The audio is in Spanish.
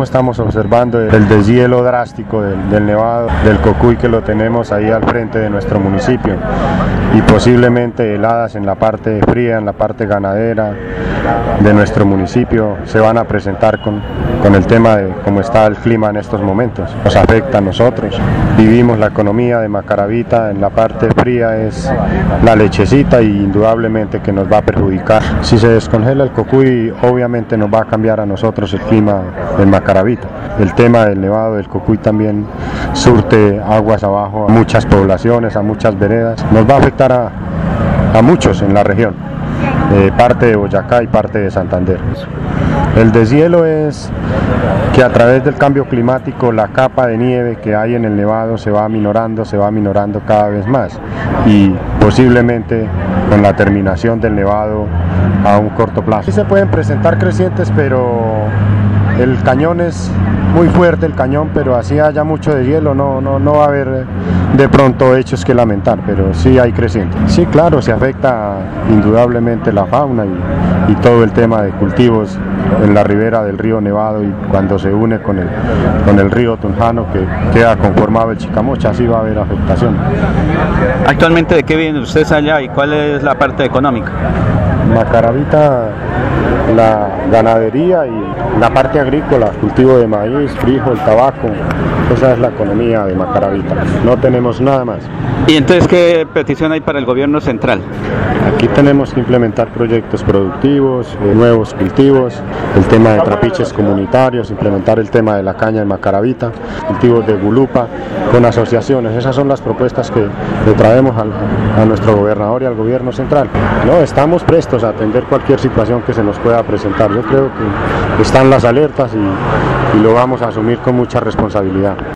Estamos observando el deshielo drástico del, del, nevado del Cocuy que lo tenemos ahí al frente de nuestro municipio. Y posiblemente heladas en la parte fría, en la parte ganadera de nuestro municipio se van a presentar con, con el tema de cómo está el clima en estos momentos. Nos afecta a nosotros. Vivimos la economía de Macaravita, en la parte fría es la lechecita y indudablemente que nos va a perjudicar. Si se descongela el Cocuy obviamente nos va a cambiar a nosotros el clima del Macaravita Caravita. El tema del nevado del Cocuy también surte aguas abajo a muchas poblaciones, a muchas veredas. Nos va a afectar a, a muchos en la región, eh, parte de Boyacá y parte de Santander. El deshielo es que a través del cambio climático la capa de nieve que hay en el nevado se va minorando, se va minorando cada vez más y posiblemente con la terminación del nevado a un corto plazo. Sí se pueden presentar crecientes, pero el cañón es muy fuerte el cañón, pero así haya mucho de hielo, no, no, no va a haber de pronto hechos que lamentar, pero sí hay creciente. Sí, claro, se afecta indudablemente la fauna y, todo el tema de cultivos en la ribera del río Nevado y cuando se une con el, con el río Tunjano que queda conformado el Chicamocha, así va a haber afectación. Actualmente, ¿de qué vienen ustedes allá y cuál es la parte económica? Macaravita, la ganadería y la parte agrícola, cultivo de maíz, frijol, tabaco, esa es la economía de Macaravita, no tenemos nada más. ¿Y entonces qué petición hay para el gobierno central? Aquí tenemos que implementar proyectos productivos, eh, nuevos cultivos, el tema de trapiches comunitarios, implementar el tema de la caña en Macaravita, cultivos de gulupa con asociaciones. Esas son las propuestas que le traemos al, a nuestro gobernador y al gobierno central. No, estamos prestos a atender cualquier situación que se nos pueda presentar. Yo creo que están las alertas y lo vamos a asumir con mucha responsabilidad.